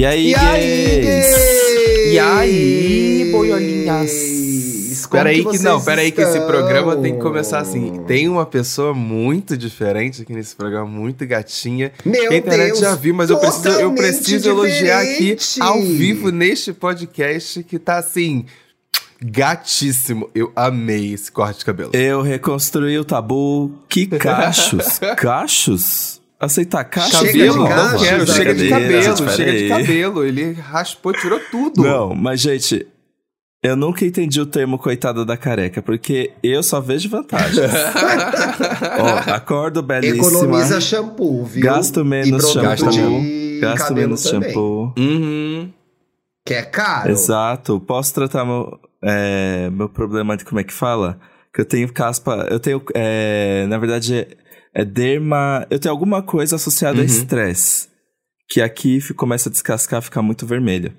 E aí, E aí, gays? E aí, boiolinhas? Peraí que, não, peraí que esse programa tem que começar assim. Tem uma pessoa muito diferente aqui nesse programa, muito gatinha. Meu que a internet Deus, já viu, mas eu preciso, eu preciso elogiar aqui ao vivo neste podcast que tá assim. Gatíssimo. Eu amei esse corte de cabelo. Eu reconstruí o tabu. Que cachos? cachos? Aceitar cachos? Chega Cabelo? de Não quero, chega de cabelo, gente, chega de cabelo. Ele raspou, tirou tudo. Não, mas gente, eu nunca entendi o termo coitada da careca, porque eu só vejo vantagens. Ó, acordo belíssima. Economiza shampoo, viu? Gasto menos shampoo. de Gasto cabelo menos também, shampoo. Uhum. Que é caro. Exato. Posso tratar meu, é, meu problema de como é que fala? Que eu tenho caspa. Eu tenho. é, na verdade, é derma. Eu tenho alguma coisa associada a Uhum. estresse. Que aqui começa a descascar, ficar muito vermelho.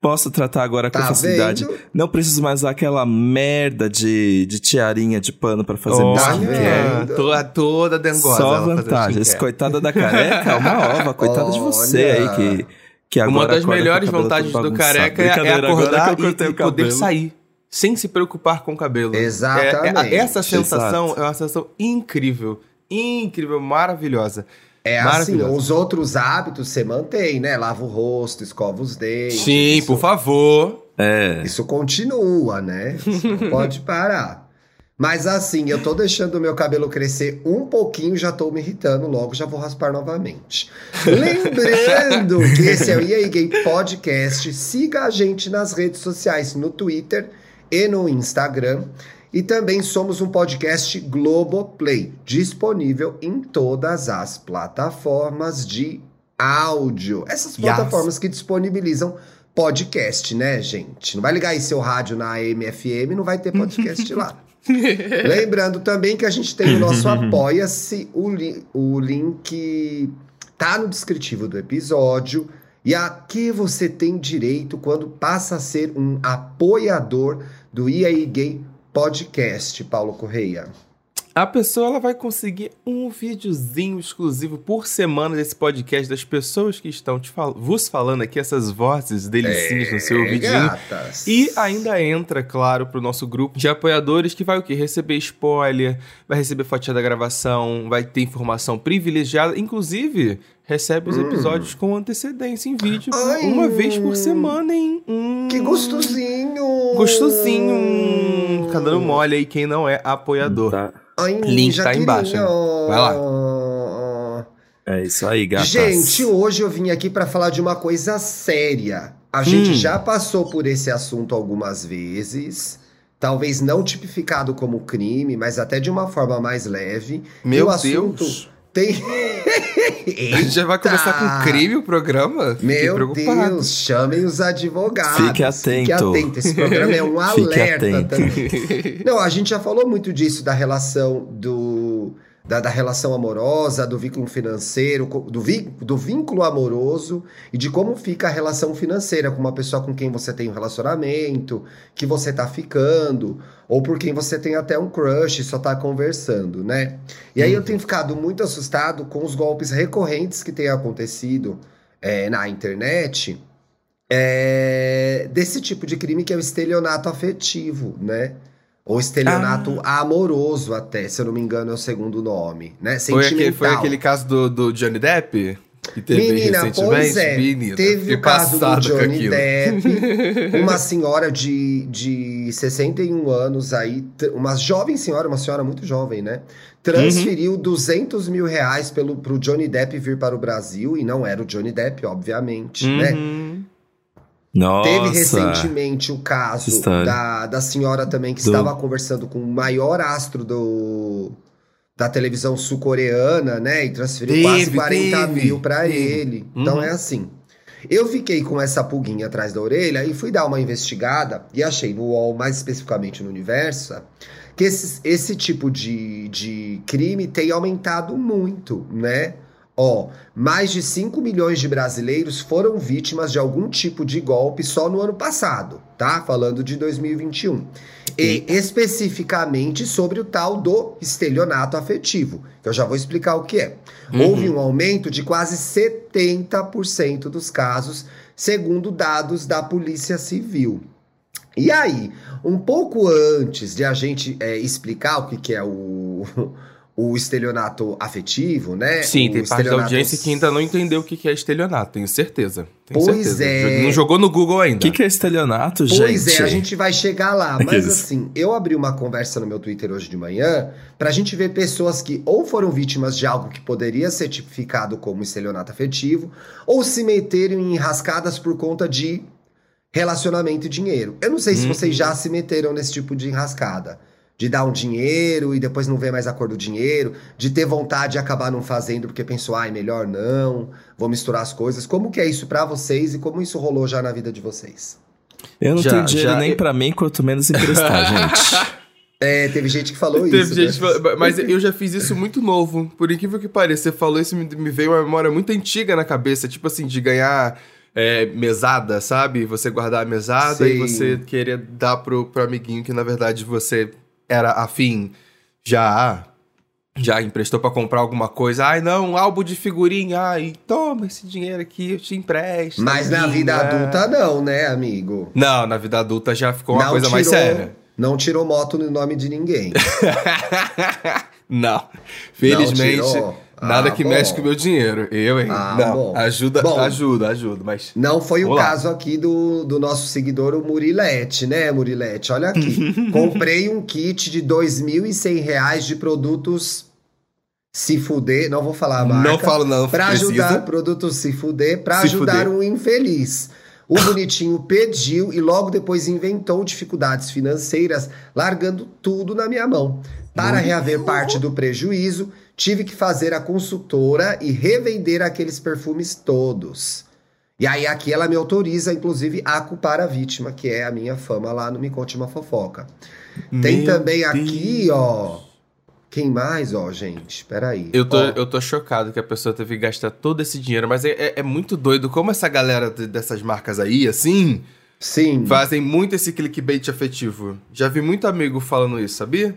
Posso tratar agora com Tá facilidade. vendo? Não preciso mais usar aquela merda de, de tiarinha de pano pra fazer Tá skincare. toda, toda dengosa. Só vantagens. Coitada da careca, é uma ova. Coitada de você aí que, que agora Uma das com melhores vantagens do careca é, é acordar e, e poder sair. Sem se preocupar com o cabelo. Exatamente. É- é- essa sensação Exato. é uma sensação incrível. Incrível, maravilhosa. É assim, os outros hábitos você mantém, né? Lava o rosto, escova os dentes. Sim, isso, por favor. É. Isso continua, né? Isso não pode parar. Mas assim, eu tô deixando o meu cabelo crescer um pouquinho, já tô me irritando, logo já vou raspar novamente. Lembrando que esse é o EA Gay Podcast. Siga a gente nas redes sociais, no Twitter e no Instagram. E também somos um podcast Globoplay, disponível em todas as plataformas de áudio. Essas Yes. plataformas que disponibilizam podcast, né, gente? Não vai ligar aí seu rádio na AM/FM, não vai ter podcast lá. Lembrando também que a gente tem o nosso Apoia-se, o, li- o link tá no descritivo do episódio. E aqui você tem direito quando passa a ser um apoiador do EA Gay Podcast, Paulo Correia. A pessoa ela vai conseguir um videozinho exclusivo por semana desse podcast das pessoas que estão te fal vos falando aqui, essas vozes delicinhas no seu É, vidinho. gatas. E ainda entra, claro, pro nosso grupo de apoiadores que vai o quê? Receber spoiler, vai receber fatia da gravação, vai ter informação privilegiada, inclusive recebe os episódios com antecedência em vídeo Hum. Ai. uma vez por semana, hein? Hum, Que gostosinho! Gostosinho. Hum, Tá dando mole aí quem não é apoiador. Tá. Ai, Link tá embaixo, hein? ó. Vai É isso aí, gatas. Gente, hoje eu vim aqui pra falar de uma coisa séria. A gente Hum. já passou por esse assunto algumas vezes. Talvez não tipificado como crime, mas até de uma forma mais leve. e Meu o assunto Deus. Tem. A gente já vai começar com crime o programa? Fiquei Meu preocupado. Deus, chamem os advogados. Fique atento. Fique atento. Esse programa é um Fique alerta atento. também. Não, a gente já falou muito disso, da relação do. Da, da relação amorosa, do vínculo financeiro, do, vi- do vínculo amoroso e de como fica a relação financeira com uma pessoa com quem você tem um relacionamento, que você tá ficando, ou por quem você tem até um crush e só tá conversando, né? E aí eu tenho ficado muito assustado com os golpes recorrentes que têm acontecido é, na internet é, desse tipo de crime que é o estelionato afetivo, né? Ou estelionato amoroso até, se eu não me engano é o segundo nome, né? Foi aquele, Sentimental. foi aquele caso do, do Johnny Depp? Que teve Menina, recentemente? pois é. Menina, teve o caso do Johnny. Depp, uma senhora de, de 61 anos aí, uma jovem senhora, uma senhora muito jovem, né? Transferiu Uhum. 200 mil reais pelo, pro Johnny Depp vir para o Brasil, e não era o Johnny Depp, obviamente, né? Nossa. Teve recentemente o caso da, da senhora também que Do- estava conversando com o maior astro do, da televisão sul-coreana, né? E transferiu Teve, quase 40 teve, mil para ele. Então Uhum. é assim. Eu fiquei com essa pulguinha atrás da orelha e fui dar uma investigada e achei no UOL, mais especificamente no Universo, que esse, esse tipo de, de crime tem aumentado muito, né? Ó, mais de 5 milhões de brasileiros foram vítimas de algum tipo de golpe só no ano passado, tá? Falando de 2021. E especificamente sobre o tal do estelionato afetivo, que eu já vou explicar o que é. Uhum. Houve um aumento de quase 70% dos casos segundo dados da Polícia Civil. E aí, um pouco antes de a gente é, explicar o que, que é o, o estelionato afetivo, né? Sim, o tem parte da audiência que ainda não entendeu o que é estelionato, tenho certeza. Tenho pois certeza. é. Não jogou no Google ainda. O que, que é estelionato, pois gente? Pois é, a gente vai chegar lá. Mas assim, eu abri uma conversa no meu Twitter hoje de manhã pra gente ver pessoas que ou foram vítimas de algo que poderia ser tipificado como estelionato afetivo, ou se meteram em enrascadas por conta de relacionamento e dinheiro. Eu não sei se Uhum. vocês já se meteram nesse tipo de enrascada. De dar um dinheiro e depois não ver mais a cor do dinheiro, de ter vontade de acabar não fazendo porque pensou, ai, melhor não, vou misturar as coisas. Como que é isso pra vocês e como isso rolou já na vida de vocês? Eu não Já- tenho dinheiro já- nem pra mim, quanto menos emprestar, gente. É, teve gente que falou Teve isso. gente né? Mas eu já fiz isso muito novo. Por incrível que pareça, você falou isso, me, me veio uma memória muito antiga na cabeça. Tipo assim, de ganhar é, mesada, sabe? Você guardar a mesada e Sim. você querer dar pro, pro amiguinho que, na verdade, você era afim. Já já emprestou pra comprar alguma coisa. Ai, não, um álbum de figurinha. Ai, toma esse dinheiro aqui, eu te empresto. Mas na vida adulta não, né, amigo? Não, na vida adulta já ficou uma não coisa mais tirou- séria. Não tirou moto no nome de ninguém. Não. Felizmente, tirou? Nada Ah, que bom. mexe com o meu dinheiro. Eu, hein? Ah, não. bom. Ajuda, Bom. ajuda, ajuda, mas. Não foi o lá. caso aqui do, do nosso seguidor, o Murilete, né, Murilete? Olha aqui. Comprei um kit de 2.100 reais de produtos se fuder. Não vou falar a marca. Não falo, não. Pra precisa. ajudar produtos se fuder, pra Se ajudar fuder. um infeliz. O bonitinho pediu e logo depois inventou dificuldades financeiras, largando tudo na minha mão. Para reaver parte do prejuízo, tive que fazer a consultora e revender aqueles perfumes todos. E aí aqui ela me autoriza, inclusive, a culpar a vítima, que é a minha fama lá no Me Conte Uma Fofoca. Tem Meu também aqui, Deus. ó. Quem mais, ó, gente? Peraí. Eu tô, Ó, eu tô chocado que a pessoa teve que gastar todo esse dinheiro, mas é, é- é muito doido como essa galera de- dessas marcas aí, assim, Sim. fazem muito esse clickbait afetivo. Já vi muito amigo falando isso, sabia?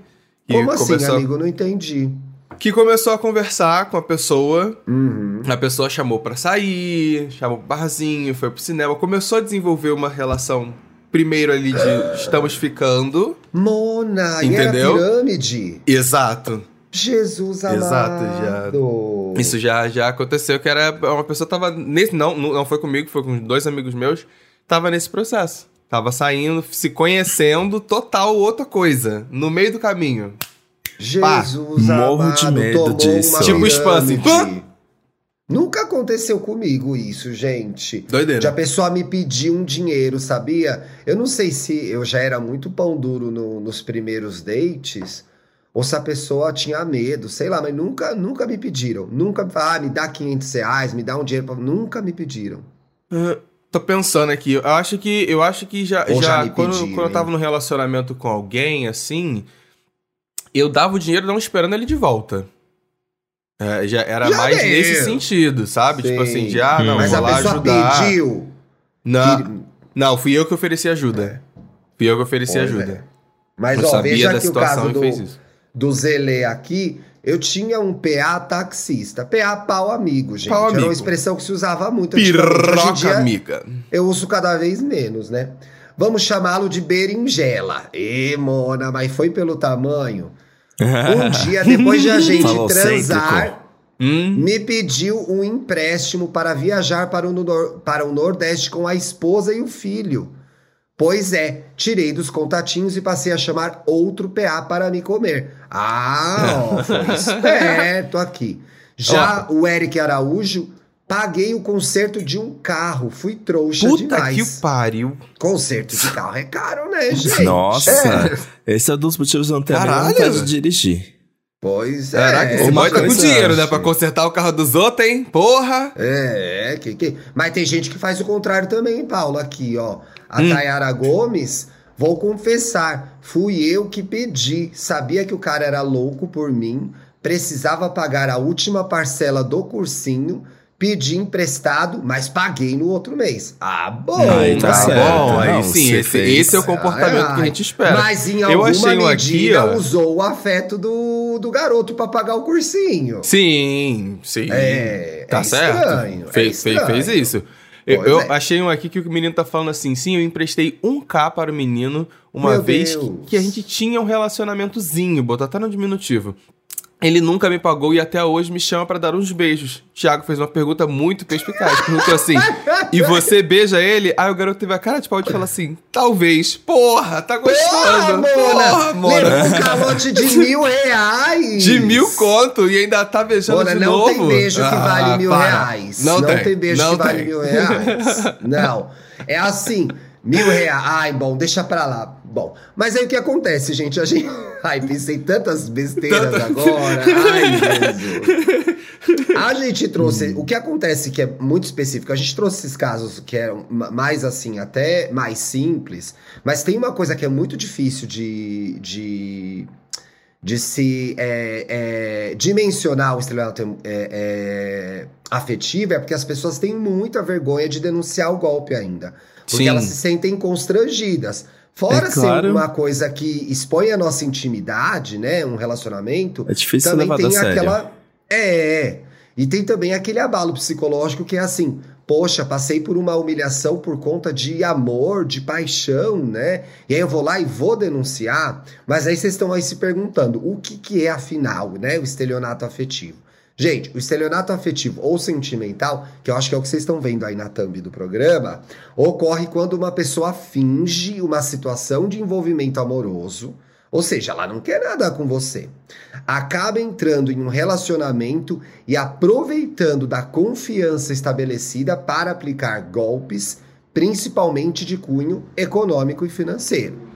Que Como assim, começou, amigo? Não entendi. Que começou a conversar com a pessoa, Uhum. a pessoa chamou pra sair, chamou pro barzinho, foi pro cinema, começou a desenvolver uma relação primeiro ali de estamos ficando. Mona, Entendeu? e pirâmide. Exato. Jesus amado. Exato, já- Isso já, já aconteceu, que era uma pessoa tava nesse não, não não foi comigo, foi com dois amigos meus, tava nesse processo. Tava saindo, se conhecendo, total outra coisa, no meio do caminho. Jesus Morro amado, de medo tomou disso. uma Tipo spam, assim. Nunca aconteceu comigo isso, gente. Doideira. De a pessoa me pedir um dinheiro, sabia? Eu não sei se eu já era muito pão duro no- nos primeiros dates, ou se a pessoa tinha medo, sei lá, mas nunca, nunca me pediram. Nunca me falaram, ah, me dá 500 reais, me dá um dinheiro. Pra... Nunca me pediram. Ah, Tô pensando aqui, eu acho que eu acho que já, Ou já já, me quando, pediram, quando eu tava no relacionamento com alguém, assim, eu dava o dinheiro não esperando ele de volta. É, já era Já mais deu. nesse sentido, sabe? Tipo Sim. assim, de ah, não, mas vou a lá pessoa ajudar. pediu. Não, que- não, fui eu que ofereci ajuda. Fui eu que ofereci Pois ajuda. é. Mas, eu ó, sabia veja da o situação caso e do, fez isso. do Zelê aqui. Eu tinha um PA taxista. PA pau amigo, gente. Pau Era amigo. uma expressão que se usava muito Piroca, dia, amiga. eu uso cada vez menos, né? Vamos chamá-lo de berinjela. Ê, Mona, mas foi pelo tamanho. Um dia, depois de a gente Falocêntrico. transar, Hum, me pediu um empréstimo para viajar para o, nor- para o Nordeste com a esposa e o filho. Pois é, tirei dos contatinhos e passei a chamar outro PA para me comer. Ah, ó, foi esperto aqui. Já o Eric Araújo, paguei o conserto de um carro. Fui trouxa puta demais. que o pariu. Conserto de carro é caro, né, gente? Nossa, É. esse é um dos motivos de não ter vontade de dirigir. Pois Caraca, é. esse uma boy tá com dinheiro, né? Pra consertar o carro dos outros, hein? Porra! É, que, que... mas tem gente que faz o contrário também, Paulo. Aqui, ó. A Hum. Tayara Gomes, vou confessar, fui eu que pedi. Sabia que o cara era louco por mim, precisava pagar a última parcela do cursinho, pedi emprestado, mas paguei no outro mês. Ah, bom, Aí tá Tá cara. certo. bom, aí Não, sim, esse, fez. esse é o comportamento que a gente espera. Mas em Eu alguma achei um medida aqui, ó. usou o afeto do, do garoto pra pagar o cursinho. Sim, sim. É, tá é certo. estranho, é fez, fez, estranho. fez isso. Eu, eu é. achei um aqui que o menino tá falando assim: sim, eu emprestei um K para o menino uma Meu vez que, que a gente tinha um relacionamentozinho, botou até no diminutivo. Ele nunca me pagou e até hoje me chama pra dar uns beijos. Thiago fez uma pergunta muito perspicaz. Perguntou assim: E você beija ele? Aí o garoto teve a cara de pau de falar assim: Talvez. Porra, tá gostando. Porra, Mona! Levou um calote de mil reais! De mil conto e ainda tá beijando Mona, de não novo. tem beijo que Ah, vale mil para. reais. Não, tem, tem beijo não que vale tem. mil reais. Não. É assim, mil reais. Ai, bom, deixa pra lá. Bom, mas aí o que acontece, gente? A gente. Ai, pensei tantas besteiras agora. Ai, Jesus. A gente trouxe. O que acontece que é muito específico, a gente trouxe esses casos que eram ma- mais assim, até mais simples, mas tem uma coisa que é muito difícil de. de de se é, é, dimensionar o estelionato é, é, afetivo é porque as pessoas têm muita vergonha de denunciar o golpe ainda. Porque Sim. elas se sentem constrangidas. Fora É ser claro. uma coisa que expõe a nossa intimidade, né? Um relacionamento, É difícil também levar tem a sério. aquela. É, é. E tem também aquele abalo psicológico que é assim: poxa, passei por uma humilhação por conta de amor, de paixão, né? E aí eu vou lá e vou denunciar. Mas aí vocês estão aí se perguntando: o que, que é afinal, né? O estelionato afetivo. Gente, o estelionato afetivo ou sentimental, que eu acho que é o que vocês estão vendo aí na thumb do programa, ocorre quando uma pessoa finge uma situação de envolvimento amoroso, ou seja, ela não quer nada com você. Acaba entrando em um relacionamento e aproveitando da confiança estabelecida para aplicar golpes, principalmente de cunho econômico e financeiro.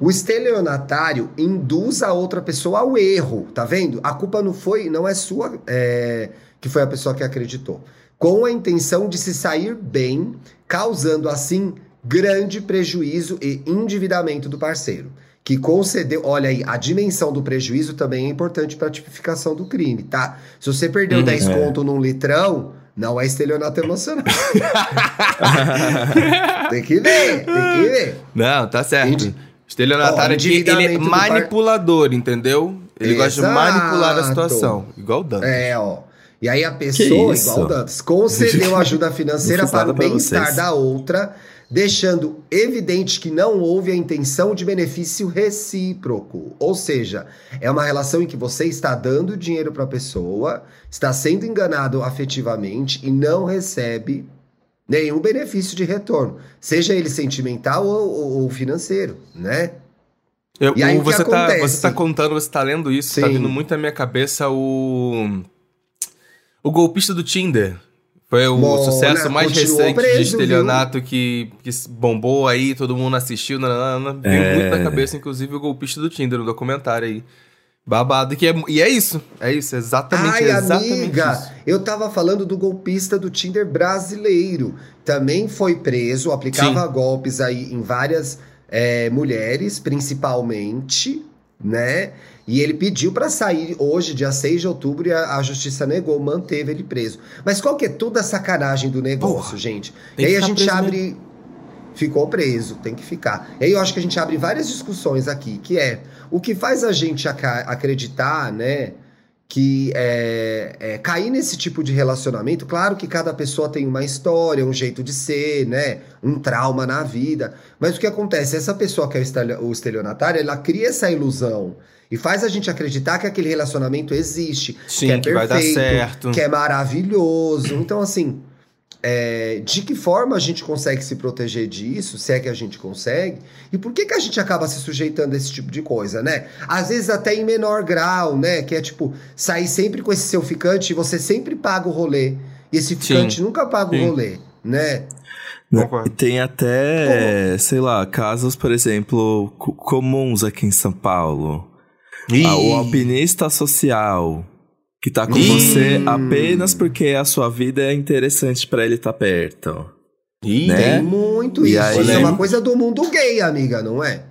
O estelionatário induz a outra pessoa ao erro, tá vendo? A culpa não foi, não é sua, é, que foi a pessoa que acreditou. Com a intenção de se sair bem, causando assim grande prejuízo e endividamento do parceiro. Que concedeu, olha aí, a dimensão do prejuízo também é importante para a tipificação do crime, tá? Se você perdeu Uhum, 10 é. conto num litrão, não é estelionato emocional. tem que ver, tem que ver. Não, tá certo. Indi- Estelionatário aqui, ele é par- manipulador, entendeu? Ele gosta de Exato. manipular a situação. Igual o Dan. É, ó. E aí a pessoa, igual o Dantas, concedeu ajuda financeira para o bem-estar da outra, deixando evidente que não houve a intenção de benefício recíproco. Ou seja, é uma relação em que você está dando dinheiro para a pessoa, está sendo enganado afetivamente e não recebe nenhum benefício de retorno, seja ele sentimental ou, ou- ou financeiro, né? Eu- E aí o- você, tá, você tá contando, você tá lendo isso, tá Sim. vindo muito na minha cabeça o. O golpista do Tinder. Foi o Mona, sucesso mais continuou recente preso, de estelionato que, que bombou aí, todo mundo assistiu. Nanana, veio É. muito na cabeça, inclusive, o golpista do Tinder, no documentário aí. Babado. Que é, e é isso. É isso, exatamente, Ai, exatamente amiga, isso. eu tava falando do golpista do Tinder brasileiro. Também foi preso, aplicava golpes aí em várias é, mulheres, principalmente, né? E ele pediu pra sair hoje, dia 6 de outubro, e a, a justiça negou, manteve ele preso. Mas qual que é toda a sacanagem do negócio, Porra, gente? E aí a gente abre. Ficou preso, tem que ficar. E aí eu acho que a gente abre várias discussões aqui, que é o que faz a gente acreditar, né? Que é, é, cair nesse tipo de relacionamento, claro que cada pessoa tem uma história, um jeito de ser, né? Um trauma na vida. Mas o que acontece? Essa pessoa que é o estelio- o estelionatário, ela cria essa ilusão e faz a gente acreditar que aquele relacionamento existe, Sim, que é que vai dar perfeito, certo. que é maravilhoso. Então, assim, é, de que forma a gente consegue se proteger disso, se é que a gente consegue, e por que, que a gente acaba se sujeitando a esse tipo de coisa, né? Às vezes até em menor grau, né? Que é tipo, sair sempre com esse seu ficante e você sempre paga o rolê. E esse ficante nunca paga sim. o rolê, né? E tem até, sei lá, casos, por exemplo, co- comuns aqui em São Paulo. Ah, o alpinista social, que tá com Ih. você apenas porque a sua vida é interessante pra ele estar perto. Ih, né? Tem muito E isso. aí- Isso é uma coisa do mundo gay, amiga, não é?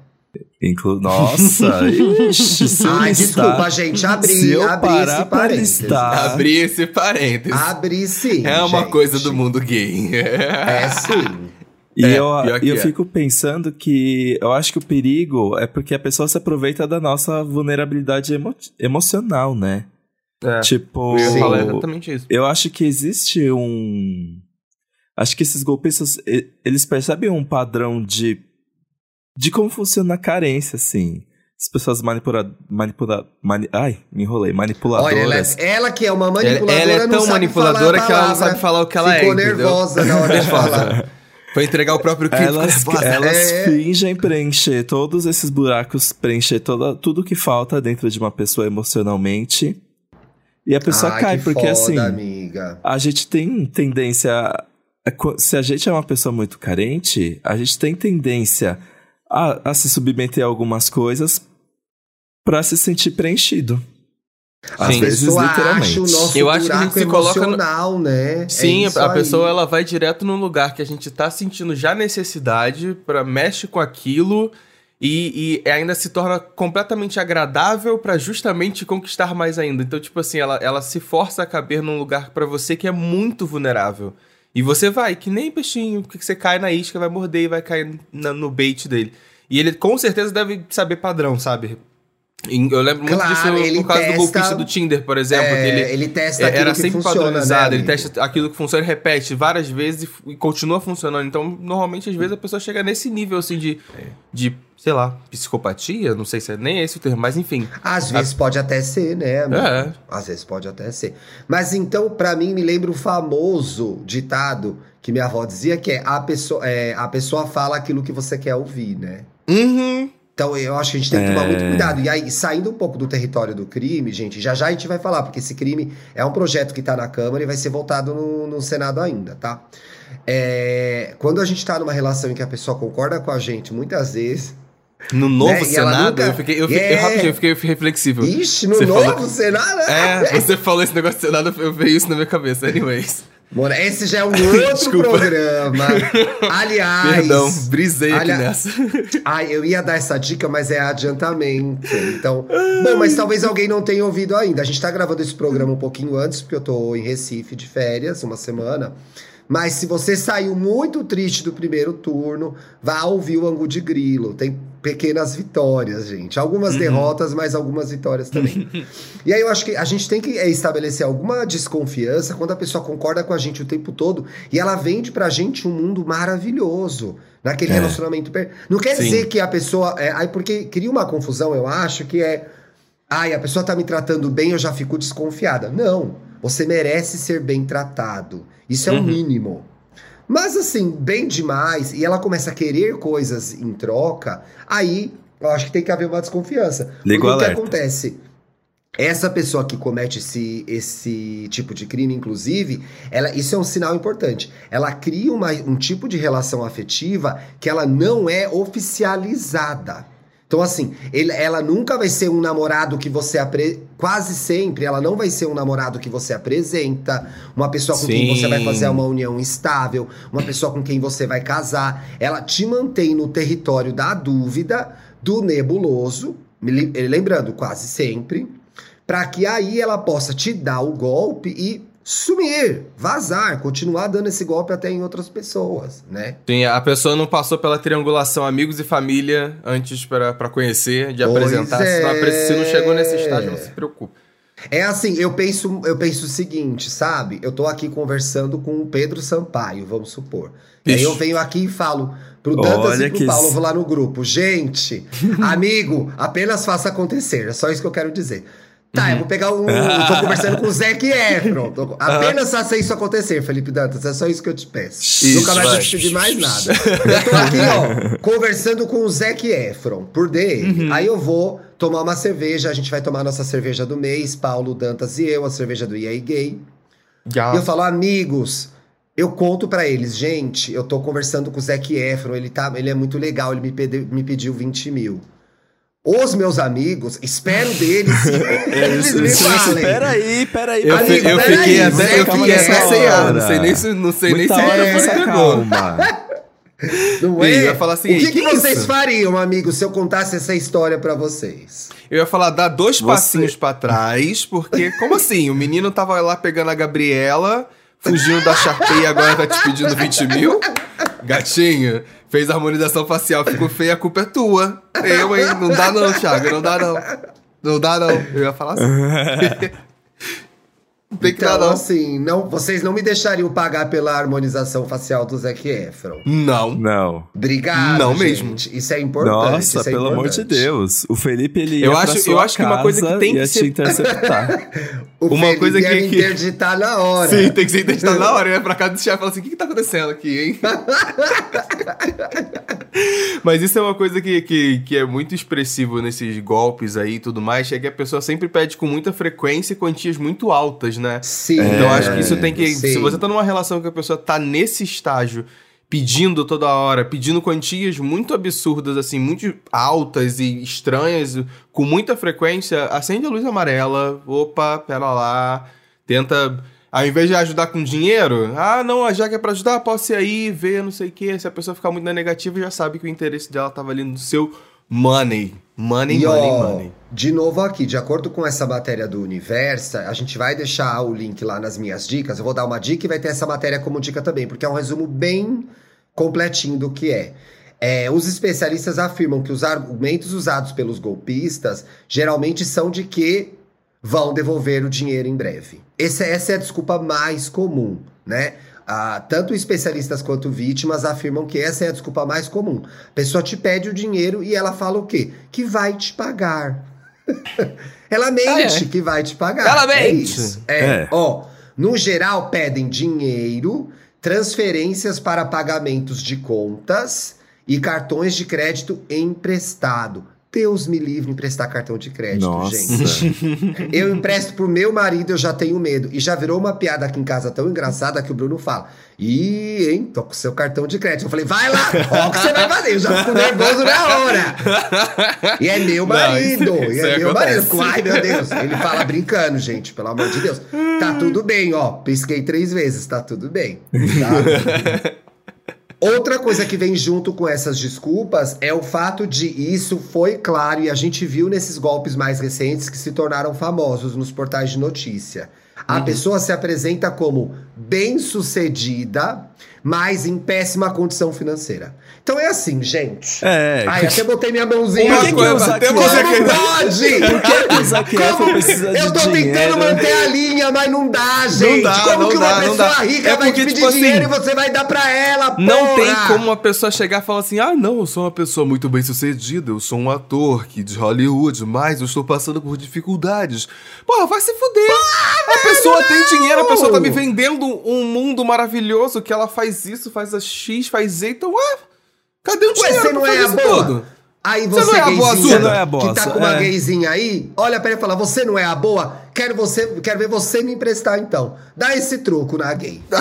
Inclu Nossa, ixi, se Ai, listar- desculpa, gente, abri, se eu abri parar esse parênteses. listar- Abri esse parênteses. Abri sim. é uma gente. coisa do mundo gay. É sim. E É, eu, eu é. fico pensando que eu acho que o perigo é porque a pessoa se aproveita da nossa vulnerabilidade emo- emocional, né? É. Tipo, Eu ia falar exatamente isso. eu acho que existe um. Acho que esses golpistas, eles percebem um padrão de, de como funciona a carência, assim. As pessoas manipula, manipula, mani, ai, me enrolei, manipuladoras. Olha, ela, é, ela que é uma manipuladora, ela, ela é tão manipuladora que ela não sabe falar o que ela Ficou é. Ficou nervosa na hora de falar. Foi entregar o próprio clipe Elas, elas é. fingem preencher todos esses buracos, preencher toda, tudo que falta dentro de uma pessoa emocionalmente. E a pessoa Ai, cai, porque foda, assim. Amiga. A gente tem tendência. Se a gente é uma pessoa muito carente, a gente tem tendência a, a se submeter a algumas coisas para se sentir preenchido. Às Sim. vezes, literalmente. eu acho que a gente se coloca no... né? Sim, é a aí. pessoa ela vai direto num lugar que a gente tá sentindo já necessidade, para mexe com aquilo e, e, ainda se torna completamente agradável para justamente conquistar mais ainda. Então, tipo assim, ela, ela se força a caber num lugar para você que é muito vulnerável. E você vai, que nem peixinho, que você cai na isca, vai morder e vai cair na, no bait dele. E ele com certeza deve saber padrão, sabe? Eu lembro muito claro, disso por causa testa, do golpista do Tinder, por exemplo. É, ele, ele testa é, era sempre funciona, padronizado, né, ele testa aquilo que funciona e repete várias vezes e, continua funcionando. Então, normalmente, às vezes, a pessoa chega nesse nível assim de, de sei lá, psicopatia, não sei se é nem esse o termo, mas enfim. Às vezes pode até ser, né? Amigo? É. Às vezes pode até ser. Mas então, para mim, me lembra o famoso ditado que minha avó dizia que é a pessoa, é, a pessoa fala aquilo que você quer ouvir, né? Uhum. Então eu acho que a gente tem que tomar é... muito cuidado. E aí, saindo um pouco do território do crime, gente, já já a gente vai falar, porque esse crime é um projeto que tá na Câmara e vai ser votado no, no Senado ainda, tá? É, quando a gente tá numa relação em que a pessoa concorda com a gente, muitas vezes. No novo né? Senado, nunca... eu fiquei, eu fiquei, é... eu, rapidinho, eu fiquei reflexivo. Ixi, no você novo falou... Senado? É, você falou esse negócio do Senado, eu veio isso na minha cabeça, anyways. Mano, esse já é um outro programa. Aliás. Perdão, brisei ali... aqui nessa. Ai, eu ia dar essa dica, mas é adiantamento. Então. Bom, mas talvez alguém não tenha ouvido ainda. A gente tá gravando esse programa um pouquinho antes, porque eu tô em Recife de férias, uma semana. Mas se você saiu muito triste do primeiro turno, vá ouvir o Angu de Grilo. Tem pequenas vitórias, gente. Algumas uhum. derrotas, mas algumas vitórias também. e aí eu acho que a gente tem que é, estabelecer alguma desconfiança quando a pessoa concorda com a gente o tempo todo e ela vende pra gente um mundo maravilhoso. Naquele é. relacionamento. Per... Não quer Sim. dizer que a pessoa. É, aí porque cria uma confusão, eu acho, que é. Ai, a pessoa tá me tratando bem, eu já fico desconfiada. Não. Você merece ser bem tratado. Isso é uhum. o mínimo. Mas assim, bem demais, e ela começa a querer coisas em troca, aí eu acho que tem que haver uma desconfiança. Ligo Porque o que acontece? Essa pessoa que comete esse, esse tipo de crime, inclusive, ela, isso é um sinal importante. Ela cria uma, um tipo de relação afetiva que ela não é oficializada. Então, assim, ele, ela nunca vai ser um namorado que você apre... quase sempre ela não vai ser um namorado que você apresenta, uma pessoa com Sim. quem você vai fazer uma união estável, uma pessoa com quem você vai casar. Ela te mantém no território da dúvida, do nebuloso, lembrando, quase sempre, para que aí ela possa te dar o golpe e sumir, vazar, continuar dando esse golpe até em outras pessoas, né? Sim, a pessoa não passou pela triangulação amigos e família antes para conhecer, de pois apresentar. É. Se não chegou nesse estágio, não se preocupe. É assim, eu penso, eu penso o seguinte, sabe? Eu tô aqui conversando com o Pedro Sampaio, vamos supor. Ixi. E aí eu venho aqui e falo pro Dantas Olha e pro Paulo, vou lá no grupo. Gente, amigo, apenas faça acontecer. É só isso que eu quero dizer. Tá, uhum. eu vou pegar um. tô conversando com o Zac Efron. Tô, apenas faça isso acontecer, Felipe Dantas. É só isso que eu te peço. Isso, Nunca mais vai. te pedir mais nada. Eu tô aqui, ó, conversando com o Zac Efron, por dele. Uhum. Aí eu vou tomar uma cerveja. A gente vai tomar nossa cerveja do mês, Paulo Dantas e eu, a cerveja do EA Gay. E eu falo, amigos. Eu conto para eles, gente, eu tô conversando com o Zac Efron, ele, tá, ele é muito legal, ele me, pedi, me pediu 20 mil. Os meus amigos, espero deles eles me falem. Peraí, peraí. Eu, amigo, eu pera fiquei até, eu fiquei até sem ar, não sei nem se, não sei nem se é, você calma. Não é? Eu ia falar assim, o que, que, que vocês fariam, amigo, se eu contasse essa história para vocês? Eu ia falar, dá dois Você... passinhos para trás, porque, como assim? O menino tava lá pegando a Gabriela, fugindo da Sharpay e agora tá te pedindo 20 mil? Gatinho, fez harmonização facial, ficou feia, a culpa é tua. Eu, hein? Não dá não, Thiago, não dá não. Não dá não. Eu ia falar assim. Tem que então, dar, não. assim, não, vocês não me deixariam pagar pela harmonização facial do Zac Efron. Não. Não. Obrigado, Não gente. mesmo. Isso é importante. Nossa, isso é pelo amor de importante. Deus. O Felipe, ele ia Eu pra acho- sua eu acho que uma coisa que tem que ia ser- te interceptar. O Uma Felipe coisa ia que- que- interditar na hora. Sim, tem que ser testado na hora. Ele vai pra casa do chefe e fala assim: o que, que tá acontecendo aqui, hein? Mas isso é uma coisa que, que, que é muito expressivo nesses golpes aí e tudo mais, é que a pessoa sempre pede com muita frequência quantias muito altas, né? Sim. Então acho que isso tem que. sim. Se você tá numa relação que a pessoa tá nesse estágio, pedindo toda hora, pedindo quantias muito absurdas, assim, muito altas e estranhas, com muita frequência, acende a luz amarela. Opa, pera lá. Tenta. Ao invés de ajudar com dinheiro, ah, não, já que é pra ajudar, posso ir aí, ver, não sei o quê. Se a pessoa ficar muito na negativa, já sabe que o interesse dela tava ali no seu money. Money, E money, ó, money. de novo aqui, de acordo com essa matéria do Universa, a gente vai deixar o link lá nas minhas dicas. Eu vou dar uma dica e vai ter essa matéria como dica também, porque é um resumo bem completinho do que é. É, os especialistas afirmam que os argumentos usados pelos golpistas geralmente são de que vão devolver o dinheiro em breve. Essa, essa é a desculpa mais comum, né? Ah, tanto especialistas quanto vítimas afirmam que essa é a desculpa mais comum. A pessoa te pede o dinheiro e ela fala o quê? Que vai te pagar. ela mente Ah, é. que vai te pagar. Ela É mente. isso. É. É. Ó, no geral pedem dinheiro, transferências para pagamentos de contas e cartões de crédito emprestado. Deus me livre emprestar cartão de crédito, Nossa. gente. Eu empresto pro meu marido, eu já tenho medo. E já virou uma piada aqui em casa tão engraçada que o Bruno fala: Ih, hein, tô com seu cartão de crédito. Eu falei, vai lá, ó o que você vai fazer. Eu já fico nervoso na hora. E é meu Não, marido. isso- e é meu acontece. marido. Com- Ai, meu Deus. Ele fala brincando, gente, pelo amor de Deus. Tá tudo bem, ó. Pisquei três vezes, tá tudo bem. Tá? Outra coisa que vem junto com essas desculpas é o fato de isso foi claro e a gente viu nesses golpes mais recentes que se tornaram famosos nos portais de notícia. A Uhum. pessoa se apresenta como bem-sucedida, mas em péssima condição financeira. Então é assim, gente. É. Ai, até botei minha mãozinha Uma que, que coisa, aqui- Como pode? Por que, que o Zac Efron precisa de Eu tô dinheiro? tentando manter a linha, mas não dá, gente. dá, como não que uma dá, não pessoa rica É vai porque, te pedir tipo assim, dinheiro e você vai dar pra ela, Não porra? tem como uma pessoa chegar e falar assim: ah, não, eu sou uma pessoa muito bem sucedida, eu sou um ator que de Hollywood, mas eu estou passando por dificuldades. Porra, vai se fuder. a pessoa tem dinheiro, a pessoa tá me vendendo um mundo maravilhoso que ela faz isso, faz a X, faz Z, então, ué, cadê o Ué, dinheiro você pra não é a isso boa? tudo? Aí Você você, não é a boa? Você não é a que bossa, tá com uma é. gayzinha aí, olha pra ele e fala, você não é a boa? Quero, você, quero ver você me emprestar então. Dá esse troco na gay.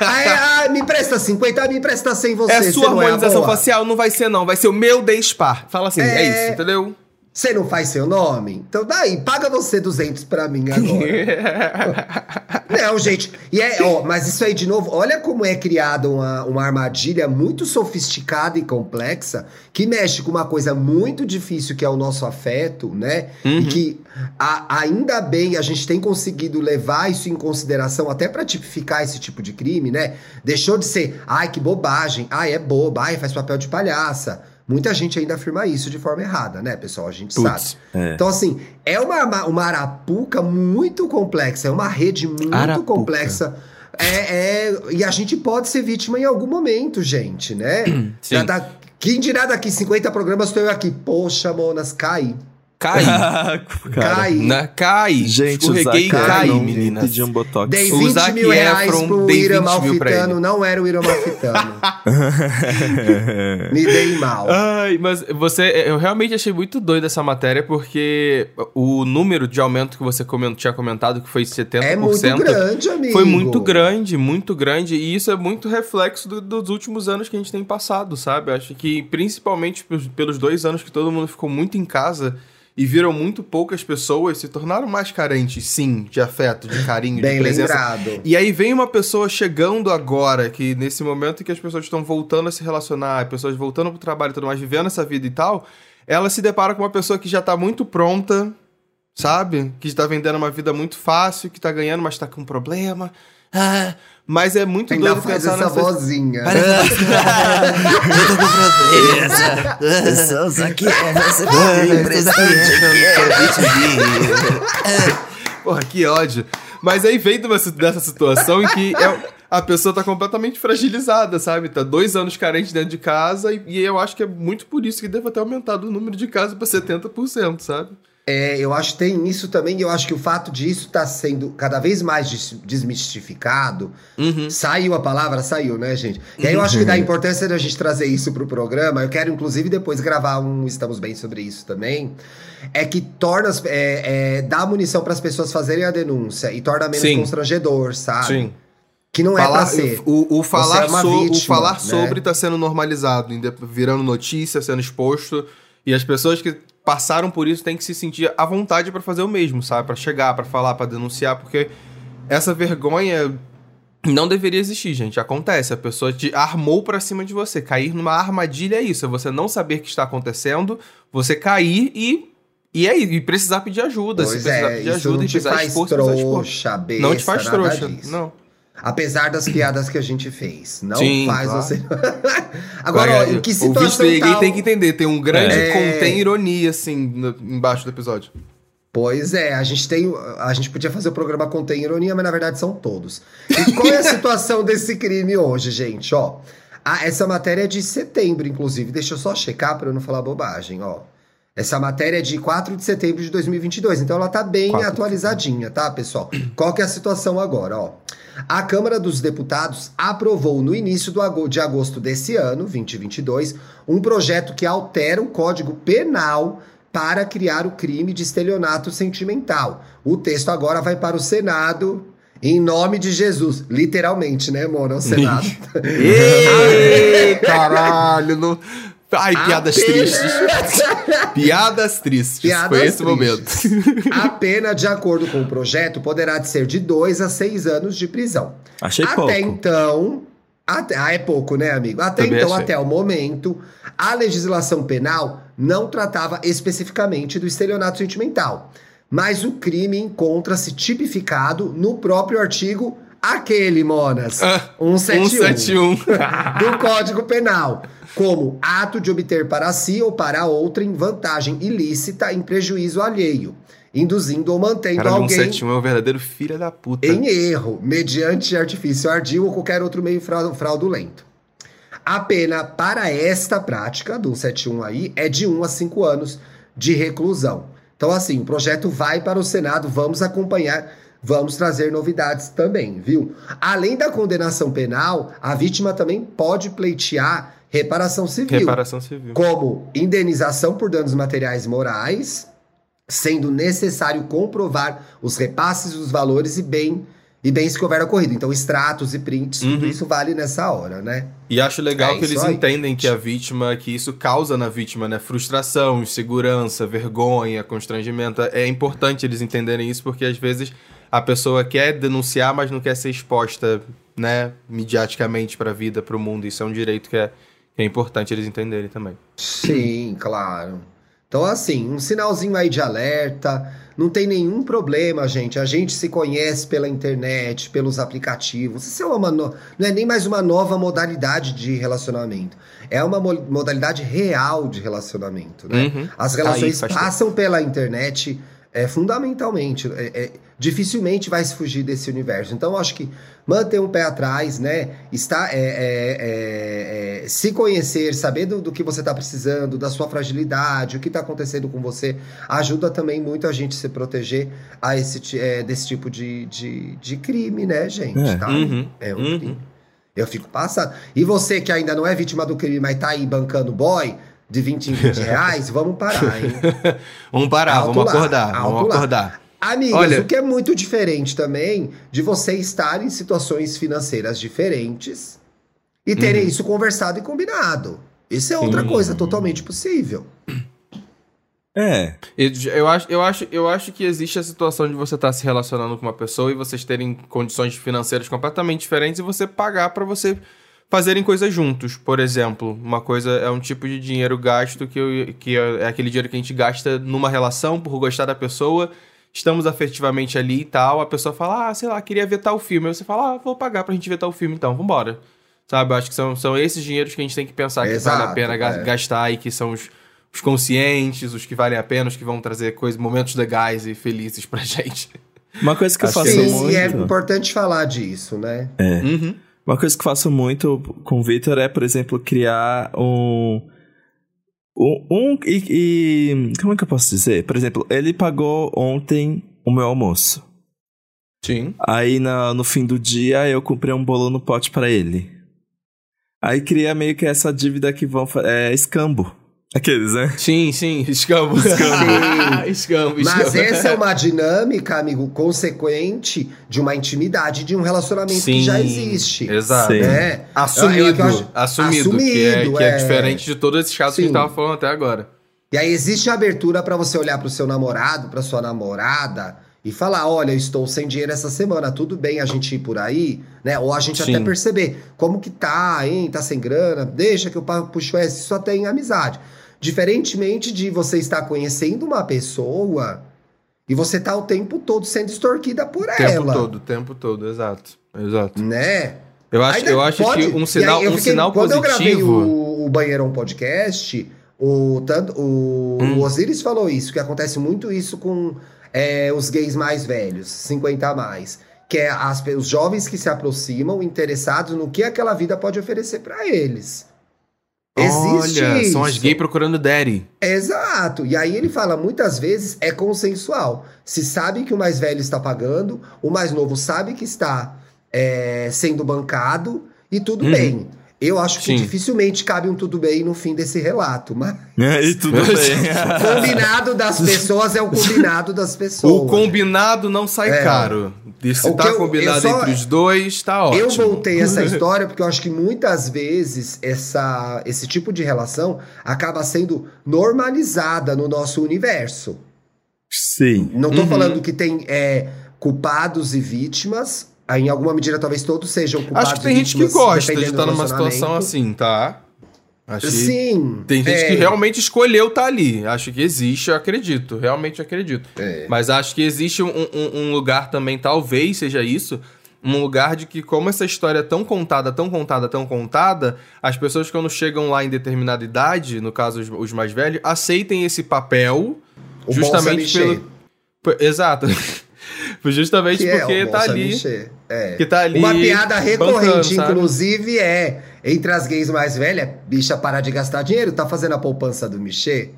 Aí, ah, me empresta 50, ah, me empresta 100 você. É você sua é a harmonização boa? facial, não vai ser não, vai ser o meu Despar. Fala assim, é, É. isso, entendeu? Você não faz seu nome? Então daí, paga você 200 pra mim agora. Não, gente. E é, ó, mas isso aí, de novo, olha como é criada uma, uma armadilha muito sofisticada e complexa que mexe com uma coisa muito difícil que é o nosso afeto, né? E que a- ainda bem a gente tem conseguido levar isso em consideração até pra tipificar esse tipo de crime, né? Deixou de ser, ai, que bobagem, ai, é boba, ai, faz papel de palhaça. Muita gente ainda afirma isso de forma errada, né, pessoal? A gente Putz, sabe. é. Então, assim, é uma, uma, arapuca muito complexa, é uma rede muito Arapuca. complexa. É, é- e a gente pode ser vítima em algum momento, gente, né? Sim. Já dá, quem dirá daqui 50 programas, tô eu aqui. Poxa, Monas, cai. Cai. Cai. Na, cai. Gente, Escorreguei e cai, Efron meninas. um botox. Dei O 20 Zac mil reais Efron pro Ira 20 mil pra Malfitano, ele. não era o Ira Malfitano. Me dei mal. Ai, mas você, eu realmente achei muito doido essa matéria porque o número de aumento que você coment, tinha comentado, que foi 70%, É muito grande, amigo. foi muito grande, muito grande, e isso é muito reflexo do- dos últimos anos que a gente tem passado, sabe? Acho que principalmente pelos dois anos que todo mundo ficou muito em casa e viram muito poucas pessoas, se tornaram mais carentes, sim, de afeto, de carinho, Bem de presença. lembrado. E aí vem uma pessoa chegando agora, que nesse momento que as pessoas estão voltando a se relacionar, pessoas voltando pro trabalho e tudo mais, vivendo essa vida e tal, ela se depara com uma pessoa que já tá muito pronta, sabe? Que está vendendo uma vida muito fácil, que tá ganhando, mas tá com problema. Ah, mas é muito Ainda doido faz pensar essa nessa... vozinha. Eu sou o Zac Efron, você dinheiro. Porra, que ódio. Mas aí vem dessa situação em que é- a pessoa tá completamente fragilizada, sabe? Tá dois anos carente dentro de casa e, e eu acho que é muito por isso que deve ter aumentado o número de casos pra 70%, sabe? É, eu acho que tem isso também, e eu acho que o fato disso estar sendo cada vez mais des- desmistificado. Uhum. Saiu a palavra, saiu, né, gente? E aí eu acho que da importância da gente trazer isso pro programa, eu quero inclusive depois gravar um Estamos Bem sobre isso também. É que torna, é, é, dá munição para as pessoas fazerem a denúncia e torna menos Sim. constrangedor, sabe? Sim. Que não é Falar- pra ser. O, o falar, Você é so- o vítima, falar né? sobre tá sendo normalizado, virando notícia, sendo exposto. E as pessoas que passaram por isso têm que se sentir à vontade pra fazer o mesmo, sabe? Pra chegar, pra falar, pra denunciar, porque essa vergonha não deveria existir, gente. Acontece, a pessoa te armou pra cima de você. Cair numa armadilha é isso, é você não saber o que está acontecendo, você cair e e aí, e precisar pedir ajuda. se Pois precisar é, pedir ajuda não e precisar expor, se precisar expor. trouxa, besta, Não te faz trouxa. disso. Não. Apesar das piadas que a gente fez. Não Sim, faz claro. você. Agora, ó, em que o situação ouvinte tal... tem que entender, tem um grande É. contém ironia, assim, no- embaixo do episódio. Pois é, a gente tem. A gente podia fazer o programa Contém Ironia, mas na verdade são todos. E qual é a situação desse crime hoje, gente? Ó, a- essa matéria é de setembro, inclusive. Deixa eu só checar para eu não falar bobagem, ó. Essa matéria é de 4 de setembro de 2022, então ela tá bem 4 de atualizadinha, tá, pessoal? Qual que é a situação agora, ó? A Câmara dos Deputados aprovou no início de agosto desse ano, 2022, um projeto que altera o Código Penal para criar o crime de estelionato sentimental. O texto agora vai para o Senado em nome de Jesus. Literalmente, né, Mona? O Senado. Ei, caralho, não... Ai, piadas Apenas- tristes. Piadas tristes. Piadas Foi esse tristes. momento. A pena, de acordo com o projeto, poderá de ser de 2 a 6 anos de prisão. Achei até pouco. então. Até, ah, é pouco, né, amigo? Até Também então, achei. até o momento, a legislação penal não tratava especificamente do estelionato sentimental. Mas o crime encontra-se tipificado no próprio artigo aquele, Monas. Ah, 171 171. do Código Penal, como ato de obter para si ou para outrem vantagem ilícita em prejuízo alheio, induzindo ou mantendo Caralho, alguém 171 é um verdadeiro filho da puta. em erro, mediante artifício ardil ou qualquer outro meio frau- fraudulento. A pena para esta prática do 171 aí é de 1 a 5 anos de reclusão. Então, assim, o projeto vai para o Senado, vamos acompanhar, vamos trazer novidades também, viu? Além da condenação penal, a vítima também pode pleitear reparação civil Reparação civil. como indenização por danos materiais morais, sendo necessário comprovar os repasses dos valores e bem e bens que houver ocorrido. Então, extratos e prints, tudo Uhum. isso vale nessa hora, né? E acho legal É que eles aí. entendem que a vítima, que isso causa na vítima, né? Frustração, insegurança, vergonha, constrangimento. É importante eles entenderem isso, porque às vezes a pessoa quer denunciar, mas não quer ser exposta, né, mediaticamente pra vida, pro mundo. Isso é um direito que é, que é importante eles entenderem também. Sim, claro. Então, assim, um sinalzinho aí de alerta. Não tem nenhum problema, gente. A gente se conhece pela internet, pelos aplicativos. Isso é uma no- não é nem mais uma nova modalidade de relacionamento. É uma mo- modalidade real de relacionamento, né? Uhum. As Tá aí, relações faz passam pela internet é, fundamentalmente. É, é, dificilmente vai se fugir desse universo. Então, eu acho que manter um pé atrás, né? Está, é, é, é, é, se conhecer, saber do, do que você está precisando, da sua fragilidade, o que está acontecendo com você, ajuda também muito a gente se proteger a esse, é, desse tipo de, de, de crime, né, gente? É. Tá? Uhum. É um Uhum. crime. Eu fico passado. E você que ainda não é vítima do crime, mas tá aí bancando boy de 20 em 20 reais, vamos parar, hein? Vamos parar, Alto vamos lá, acordar, alto vamos lá. acordar. Amigas, Olha- o que é muito diferente também de você estar em situações financeiras diferentes e terem isso conversado e combinado. Isso é outra Uhum. coisa totalmente possível. É. Eu, eu acho, eu, acho, eu acho que existe a situação de você estar se relacionando com uma pessoa e vocês terem condições financeiras completamente diferentes e você pagar pra você fazerem coisas juntos. Por exemplo, uma coisa é um tipo de dinheiro gasto que, eu- que é aquele dinheiro que a gente gasta numa relação por gostar da pessoa. Estamos afetivamente ali e tal. A pessoa fala, ah, sei lá, queria ver tal filme. Aí você fala, ah, vou pagar pra gente ver tal filme então, vambora. Sabe, eu acho que são, são esses dinheiros que a gente tem que pensar que vale a Exato, pena é. gastar e que são os, os conscientes, os que valem a pena, os que vão trazer coisas, momentos legais e felizes pra gente. Uma coisa que eu faço Sim, muito. e é importante falar disso, né? Uhum. Uma coisa que eu faço muito com o Victor é, por exemplo, criar um. Um. um e, e- Como é que eu posso dizer? Por exemplo, ele pagou ontem o meu almoço. Sim. Aí na- no fim do dia eu comprei um bolo no pote pra ele. Aí cria meio que essa dívida que vão. É escambo. Aqueles, né? Sim, sim, escambo. Sim. escambo, Mas escambo. essa é uma dinâmica, amigo, consequente de uma intimidade, de um relacionamento que já existe. Exato. Sim. Né? Assumido, acho- assumido, que, é, assumido, que é é. diferente de todos esses casos que a gente Sim. tava falando até agora. E aí existe a abertura pra você olhar pro seu namorado, pra sua namorada e falar, olha, eu estou sem dinheiro essa semana, tudo bem a gente ir por aí, né? Ou a gente Sim. até perceber como que tá, hein? Tá sem grana, deixa que eu puxo essa, isso até em amizade. Diferentemente de você estar conhecendo uma pessoa e você tá o tempo todo sendo extorquida por O tempo ela, todo, o tempo todo, exato. Exato. né? Eu acho, Ainda eu acho pode- que um sinal, um fiquei- sinal quando positivo. eu gravei o, o Banheirão Podcast, o, tanto, o, Hum. o Osiris falou isso, que acontece muito isso com é, os gays mais velhos, 50 a mais. Que é as, os jovens que se aproximam interessados no que aquela vida pode oferecer pra eles. Existe Olha, isso. são as gays procurando daddy. Exato. E aí ele fala, muitas vezes é consensual. Se sabe que o mais velho está pagando, o mais novo sabe que está é, sendo bancado e tudo Uhum. bem. Eu acho que Sim. dificilmente cabe um tudo bem no fim desse relato, mas e tudo bem. o combinado das pessoas é o combinado das pessoas. O combinado não sai É. caro. E se tá eu- combinado eu só- entre os dois, tá ótimo. Eu voltei essa história porque eu acho que muitas vezes essa, esse tipo de relação acaba sendo normalizada no nosso universo. Sim. Não tô Uhum. falando que tem é, culpados e vítimas. Em alguma medida, talvez todos sejam culpados Acho que tem e gente que gosta de estar do numa situação assim, tá? Acho Sim. tem gente é, que realmente escolheu estar ali. Acho que existe, eu acredito. Realmente acredito. É. Mas acho que existe um, um- um lugar também, talvez seja isso, um lugar de que, como essa história é tão contada, tão contada, tão contada, as pessoas, quando chegam lá em determinada idade, no caso os, os mais velhos, aceitem esse papel O justamente pelo. Exato. justamente que é porque o tá ali. É. Que tá ali. Uma piada recorrente, bancando, inclusive, é entre as gays mais velhas, bicha para de gastar dinheiro, tá fazendo a poupança do Michê?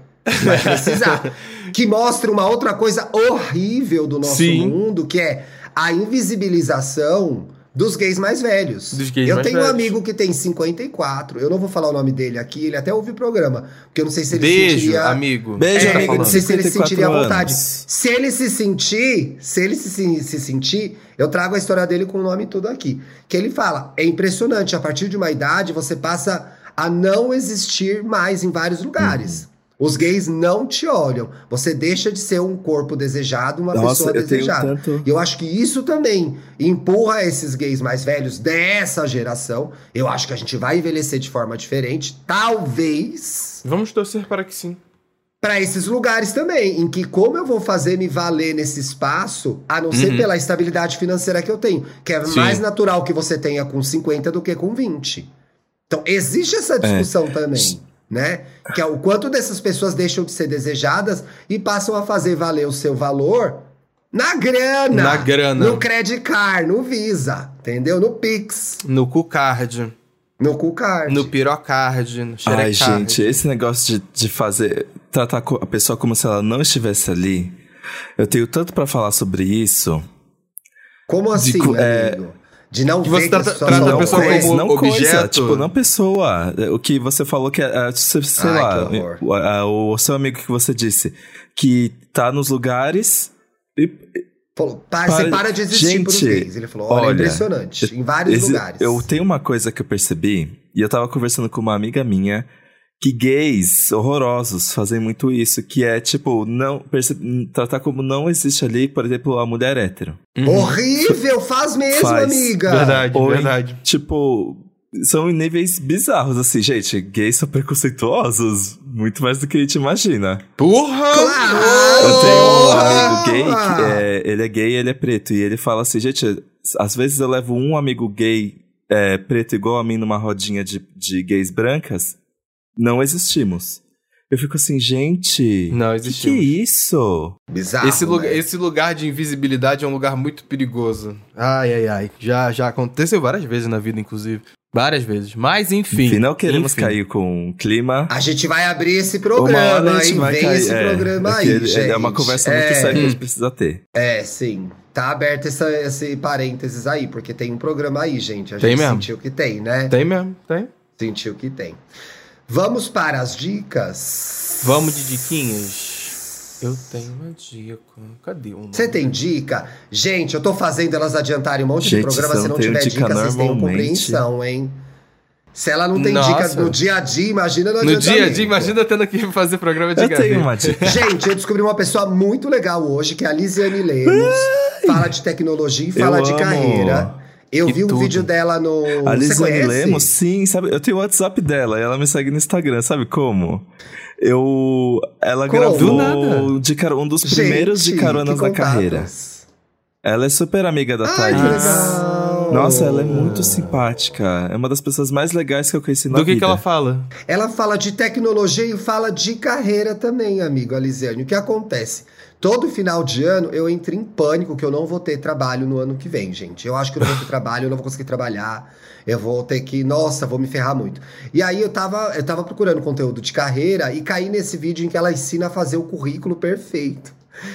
Vai precisar. que mostra uma outra coisa horrível do nosso Sim. mundo, que é a invisibilização dos gays mais velhos. Dos gays eu mais tenho um velhos. amigo que tem 54, eu não vou falar o nome dele aqui, ele até ouve o programa, porque eu não sei se ele Beijo, sentiria... amigo. Beijo, É, amigo não sei se ele 54 sentiria à vontade. anos. Se ele se sentir, se ele se, se, se sentir, eu trago a história dele com o nome e tudo aqui. Que ele fala, é impressionante, a partir de uma idade você passa a não existir mais em vários lugares. Os gays não te olham. Você deixa de ser um corpo desejado, uma Nossa, pessoa eu tenho desejada. tanto- E eu acho que isso também empurra esses gays mais velhos dessa geração. Eu acho que a gente vai envelhecer de forma diferente, talvez Vamos torcer para que sim. para esses lugares também, em que como eu vou fazer me valer nesse espaço, a não ser Uhum. pela estabilidade financeira que eu tenho, que é Sim. mais natural que você tenha com 50 do que com 20. Então, existe essa discussão também, né? Que é o quanto dessas pessoas deixam de ser desejadas e passam a fazer valer o seu valor na grana. Na grana. No Credit Card, no Visa, entendeu? No Pix, No Cucard, no Cool Card. no Pirocard, no Ai, gente, esse negócio de, de fazer. tratar a pessoa como se ela não estivesse ali. Eu tenho tanto pra falar sobre isso. Como assim, co- é, amigo? De não que ver você que trata- trata a não pessoa conhecem. como- não objeto. coisa, tipo, não pessoa. O que você falou que é, é, sei Ai, lá, o, o seu amigo que você disse que tá nos lugares e Falou, "Pa- Para- você para de existir Gente, pros gays. Ele falou, olha, olha, impressionante. Em vários Esse- lugares. Eu tenho uma coisa que eu percebi, e eu tava conversando com uma amiga minha, que gays horrorosos fazem muito isso, que é, tipo, não perce- tratar como não existe ali, por exemplo, a mulher hétero. Horrível, faz mesmo, Faz. amiga. Verdade, Ou em- verdade. Tipo, são em níveis bizarros, assim, gente. Gays são preconceituosos, muito mais do que a gente imagina. Porra! Claro! Eu tenho um amigo gay, que é, ele é gay e ele é preto. E ele fala assim, gente, às vezes eu levo um amigo gay é, preto igual a mim numa rodinha de, de gays brancas, não existimos. Eu fico assim, gente. Não, que, existe. que é isso? Bizarro. Esse, lugar, né? esse lugar de invisibilidade é um lugar muito perigoso. Ai, ai, ai. Já, já aconteceu várias vezes na vida, inclusive. Várias vezes. Mas enfim. Enfim, não queremos enfim. cair com o clima. A gente vai abrir esse programa, hein? Vem cair. esse é, programa é que aí, ele- gente. É uma conversa muito É, séria que a gente precisa ter. É, sim. Tá aberto essa, esse parênteses aí, porque tem um programa aí, gente. A Tem gente mesmo. sentiu que tem, né? Tem mesmo, tem. Sentiu que tem. Vamos para as dicas. Vamos de diquinhas? Eu tenho uma dica. Cadê nome? Você tem dica? Gente, eu tô fazendo elas adiantarem um monte Gente, de programa. se não tiver dica dica, vocês normalmente- compreensão, hein? Se ela não tem Nossa. dicas no dia a dia, imagina no No dia a dia, imagina tendo que fazer programa de Eu gaveta. tenho uma dica. Gente, eu descobri uma pessoa muito legal hoje, que é a Lisiane Lemos. Fala de tecnologia e fala Eu de amo. carreira. Eu E vi um tudo. vídeo dela no. A Lisiane? Lemos, sim, sabe? Eu tenho o WhatsApp dela e ela me segue no Instagram, sabe como? Eu. Ela Como? gravou de car- um dos primeiros Gente, de caronas da carreira. Ela é super amiga da Ai, Thaís. que legal. Nossa, ela é muito simpática. É uma das pessoas mais legais que eu conheci na Do que, vida. que ela fala? Ela fala de tecnologia e fala de carreira também, amigo Alisiane. O que acontece? Todo final de ano eu entro em pânico que eu não vou ter trabalho no ano que vem, gente. Eu acho que eu não vou ter trabalho, eu não vou conseguir trabalhar. Eu vou ter que, nossa, vou me ferrar muito. E aí eu tava, eu tava procurando conteúdo de carreira e caí nesse vídeo em que ela ensina a fazer o currículo perfeito.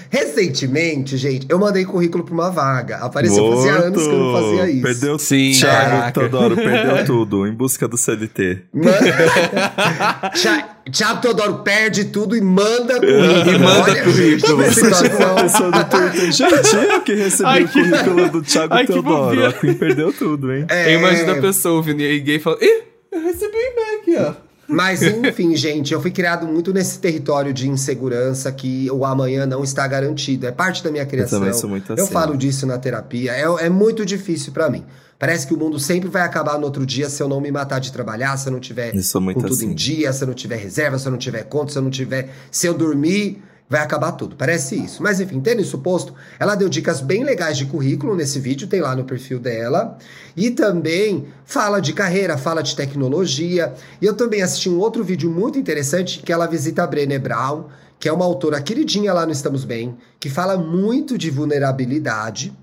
Recentemente, gente, eu mandei currículo pra uma vaga. Apareceu fazia Morto. anos que eu não fazia isso. Perdeu Sim, Thiago. Teodoro, perdeu tudo em busca do CLT. Tia- Tiago Teodoro perde tudo e manda currículo. E manda Olha, currículo. gente, que situação. Do Twitter, gente, eu que recebi Ai, o que- currículo do Thiago Ai, que Teodoro. A Queen perdeu tudo, hein? É, Eu imagino a pessoa ouvindo e aí gay falando: Ih, eu recebi um e-mail aqui, ó. Mas enfim, gente, eu fui criado muito nesse território de insegurança que o amanhã não está garantido. É parte da minha criação. também sou muito Eu assim. falo disso na terapia. É, é muito difícil pra mim. Parece que o mundo sempre vai acabar no outro dia se eu não me matar de trabalhar, se eu não tiver Eu com tudo assim. em dia, se eu não tiver reserva, se eu não tiver conta, se eu não tiver. Se eu dormir, vai acabar tudo. Parece isso. Mas enfim, tendo isso posto, ela deu dicas bem legais de currículo nesse vídeo, tem lá no perfil dela. E também fala de carreira, fala de tecnologia. E eu também assisti um outro vídeo muito interessante que ela visita a Brené Brown, que é uma autora queridinha lá no Estamos Bem, que fala muito de vulnerabilidade.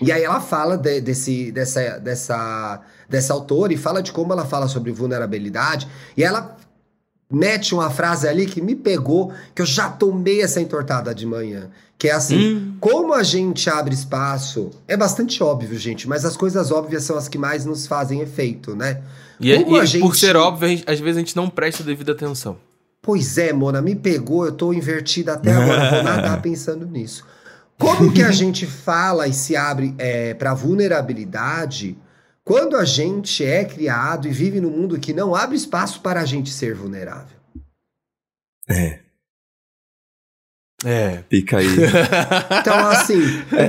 E aí ela fala de- desse, dessa, dessa, dessa autora e fala de como ela fala sobre vulnerabilidade. E ela mete uma frase ali que me pegou, que eu já tomei essa entortada de manhã. Que é assim, Hum. como a gente abre espaço, é bastante óbvio, gente, mas as coisas óbvias são as que mais nos fazem efeito, né? E, Como e a gente- por ser óbvio, gente- às vezes a gente não presta devida atenção. Pois é, Mona, me pegou, eu tô invertida até agora, vou nadar pensando nisso. Como que a gente fala e se abre é, para vulnerabilidade quando a gente é criado e vive num mundo que não abre espaço para a gente ser vulnerável? É, É. fica aí. Então, assim,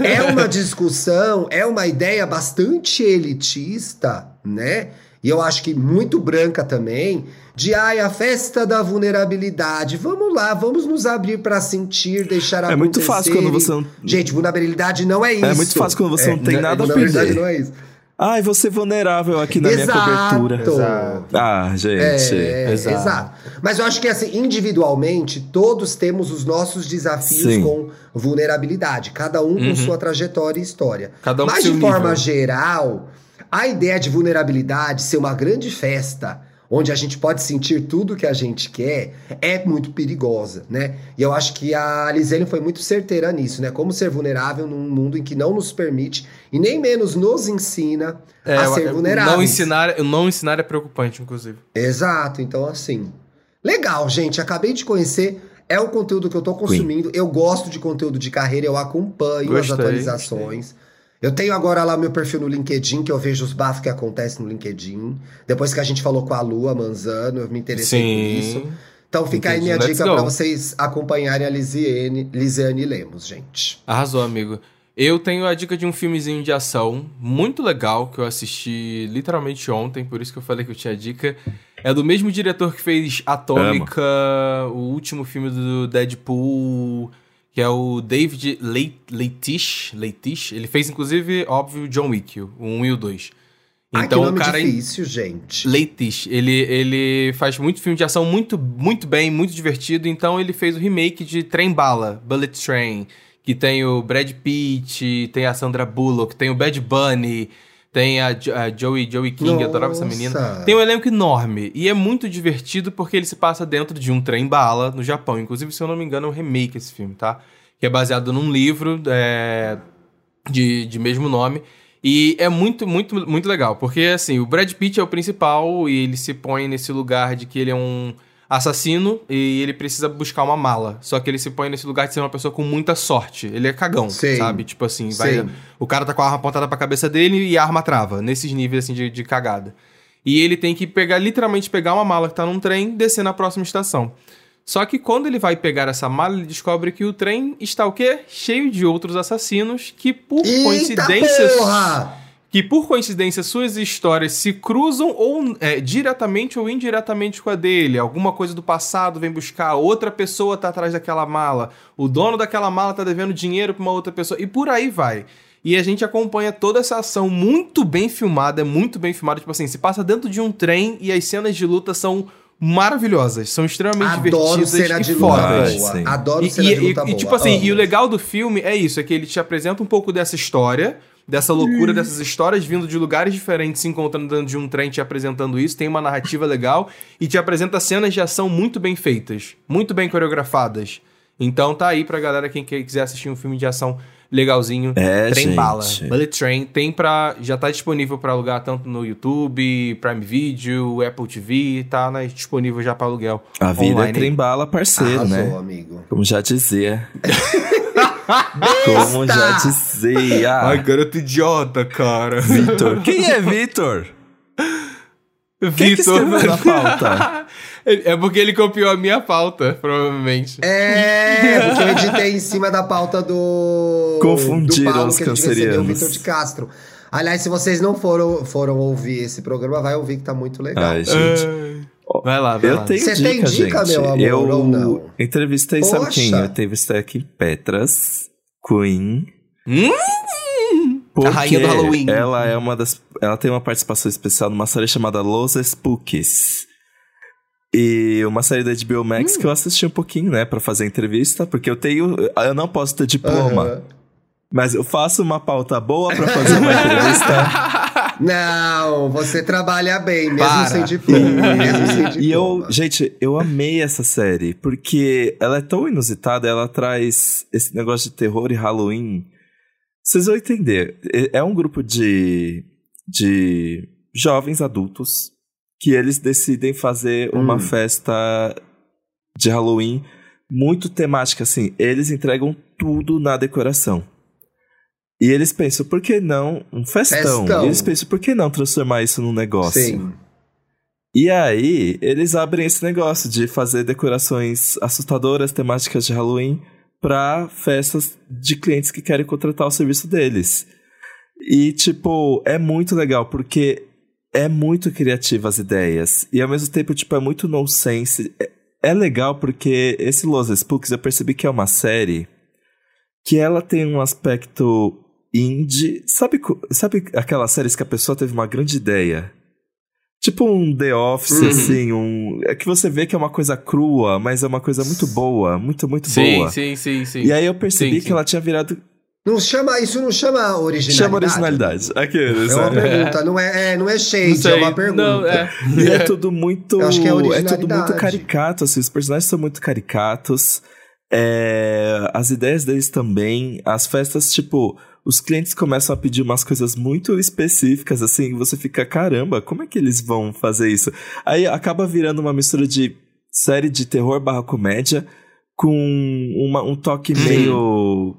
é uma discussão, é uma ideia bastante elitista, né? E eu acho que muito branca também, de ai, a festa da vulnerabilidade. Vamos lá, vamos nos abrir para sentir, deixar É acontecer. muito fácil quando você não. Gente, vulnerabilidade não é isso. muito fácil quando você não tem né, nada a vulnerabilidade perder. não é isso. Ai, você vulnerável aqui na minha Exato. cobertura. Exato. Ah, gente. É, Exato. exato. Mas eu acho que assim, individualmente, todos temos os nossos desafios Sim. com vulnerabilidade, cada um com Uhum. sua trajetória e história. Cada um com Mas de forma nível. geral, a ideia de vulnerabilidade ser uma grande festa onde a gente pode sentir tudo que a gente quer é muito perigosa, né? E eu acho que a Lisene foi muito certeira nisso, né? Como ser vulnerável num mundo em que não nos permite e nem menos nos ensina É, a ser vulneráveis. Não ensinar, não ensinar é preocupante, inclusive. Exato, então assim. Legal, gente. Acabei de conhecer. É o conteúdo que eu tô consumindo. Eu gosto de conteúdo de carreira, eu acompanho Gostei, as atualizações. Eu tenho agora lá meu perfil no LinkedIn, que eu vejo os bafos que acontecem no LinkedIn. Depois que a gente falou com a Lua Manzano, eu me interessei por isso. Então fica aí Entendi. minha Let's dica pra vocês acompanharem a Lisiane, Lisiane Lemos, gente. Arrasou, amigo. Eu tenho a dica de um filmezinho de ação muito legal que eu assisti literalmente ontem, por isso que eu falei que eu tinha dica. É do mesmo diretor que fez Atômica, o último filme do Deadpool, que é o David Leit- Leitich. Leitich. Ele fez, inclusive, óbvio, John Wick, o 1 e o 2. Ai, Então nome o cara difícil, gente. Leitish, ele, ele faz muito filme de ação muito, muito bem, muito divertido. Então ele fez o remake de Trem Bala, Bullet Train, que tem o Brad Pitt, tem a Sandra Bullock, tem o Bad Bunny, tem a, Jo- a Joey, Joey King, eu adorava essa menina. Nossa. Tem um elenco enorme. E é muito divertido porque ele se passa dentro de um trem bala no Japão. Inclusive, se eu não me engano, é um remake esse filme, tá? Que é baseado num livro é, de, de mesmo nome. E é muito, muito, muito legal. Porque, assim, o Brad Pitt é o principal e ele se põe nesse lugar de que ele é um assassino e ele precisa buscar uma mala. Só que ele se põe nesse lugar de ser uma pessoa com muita sorte. Ele é cagão, Sim. sabe? Tipo assim, vai, Sim. o cara tá com a arma apontada pra cabeça dele e a arma trava. Nesses níveis, assim, de, de cagada. E ele tem que pegar, literalmente pegar uma mala que tá num trem e descer na próxima estação. Só que quando ele vai pegar essa mala, ele descobre que o trem está o quê? Cheio de outros assassinos que, por Eita coincidência. porra! Que por coincidência suas histórias se cruzam ou é, diretamente ou indiretamente com a dele. Alguma coisa do passado vem buscar, outra pessoa tá atrás daquela mala, o dono daquela mala tá devendo dinheiro pra uma outra pessoa, e por aí vai. E a gente acompanha toda essa ação muito bem filmada, é muito bem filmada. Tipo assim, se passa dentro de um trem e as cenas de luta são maravilhosas, são extremamente Adoro divertidas cena e de luta fodas. boa. sim. Adoro E, cena e- de luta e- boa. e, tipo assim, amo. e o legal do filme é isso, é que ele te apresenta um pouco dessa história, dessa loucura, dessas histórias vindo de lugares diferentes, se encontrando dentro de um trem, te apresentando isso, tem uma narrativa legal e te apresenta cenas de ação muito bem feitas, muito bem coreografadas. Então tá aí pra galera quem que- quiser assistir um filme de ação legalzinho, É, Trem gente. Bala, Bullet Train, tem pra, já tá disponível pra alugar tanto no YouTube, Prime Video, Apple TV, tá na- disponível já pra aluguel. A vida online é trem-bala, parceiro, Arrasou, né? amigo. Como já dizia. Como já dizia. Ai, garoto idiota, cara. Vitor. Quem é Vitor? Quem que Vitor. escreveu na pauta? É porque ele copiou a minha pauta, provavelmente. É, porque eu editei em cima da pauta do. Confundiram do Paulo os que cancerianos. Vitor de Castro. Aliás, se vocês não foram, foram ouvir esse programa, vai ouvir que tá muito legal. Ai, gente. Vai lá, vai Eu lá. tenho Você dica, tem dica, gente. meu amor, eu ou não? entrevistei, sabe Poxa. quem? Eu entrevistei aqui Petras, Queen. Hum? Porque A rainha do Halloween. Ela é uma das. Ela tem uma participação especial numa série chamada Los Spookies. E uma série da HBO Hum. Max que eu assisti um pouquinho, né, pra fazer entrevista, porque eu tenho. Eu não posso ter diploma, Aham. mas eu faço uma pauta boa pra fazer uma entrevista. Não, você trabalha bem, mesmo Para. sem diploma. mesmo sem diploma. E eu, gente, eu amei essa série, porque ela é tão inusitada, ela traz esse negócio de terror e Halloween. Vocês vão entender. É é um grupo de, de jovens adultos que eles decidem fazer uma Hum. festa de Halloween muito temática, assim. Eles entregam tudo na decoração. E eles pensam, por que não um festão? Festão. E eles pensam, por que não transformar isso num negócio? Sim. E aí, eles abrem esse negócio de fazer decorações assustadoras, temáticas de Halloween, pra festas de clientes que querem contratar o serviço deles. E, tipo, é muito legal, porque é muito criativa as ideias. E ao mesmo tempo, tipo, é muito nonsense. É, é legal porque esse Los Spooks eu percebi que é uma série que ela tem um aspecto indie. Sabe, sabe aquelas séries que a pessoa teve uma grande ideia? Tipo um The Office, Uhum. assim, um. É que você vê que é uma coisa crua, mas é uma coisa muito boa, muito, muito Sim, boa. sim, sim, sim. E aí eu percebi Sim, que sim. ela tinha virado. Não chama, isso não chama originalidade. Chama originalidade. Aqueles, É uma né? pergunta, não é, é, não é Não shade, sei, é uma pergunta. Não, é. E é tudo muito. Eu acho que é é tudo muito caricato, assim. Os personagens são muito caricatos. É, as ideias deles também. As festas, tipo. Os clientes começam a pedir umas coisas muito específicas, assim, e você fica, caramba, como é que eles vão fazer isso? Aí acaba virando uma mistura de série de terror barra comédia com uma- um toque meio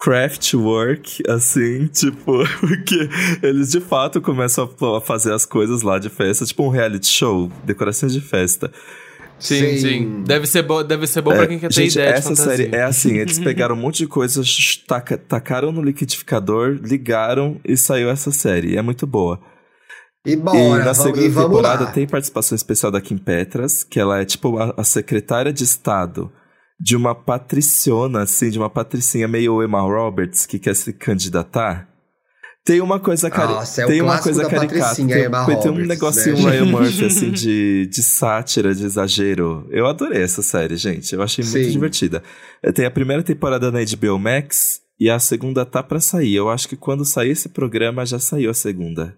craftwork, assim, tipo, porque eles de fato começam a- a fazer as coisas lá de festa, tipo um reality show, decorações de festa. Sim, Sim. sim. Deve ser bom, deve ser bom pra quem quer ter Gente, ideia de essa fantasia. série é assim, eles pegaram um monte de coisas, taca- tacaram no liquidificador, ligaram e saiu essa série. É muito boa. E e bora, na vamos, segunda e vamos temporada lá. tem participação especial da Kim Petras, que ela é tipo a, a secretária de Estado de uma patriciona, assim, de uma patricinha meio Emma Roberts, que quer se candidatar. Tem uma coisa cari... Nossa, é o tem uma coisa caricata. Tem, tem um negocinho né? Ryan Murphy, assim, de, de sátira, de exagero. Eu adorei essa série, gente. Eu achei muito Sim. divertida. Eh, Tem a primeira temporada na HBO Max e a segunda tá pra sair. Eu acho que quando sair esse programa, já saiu a segunda.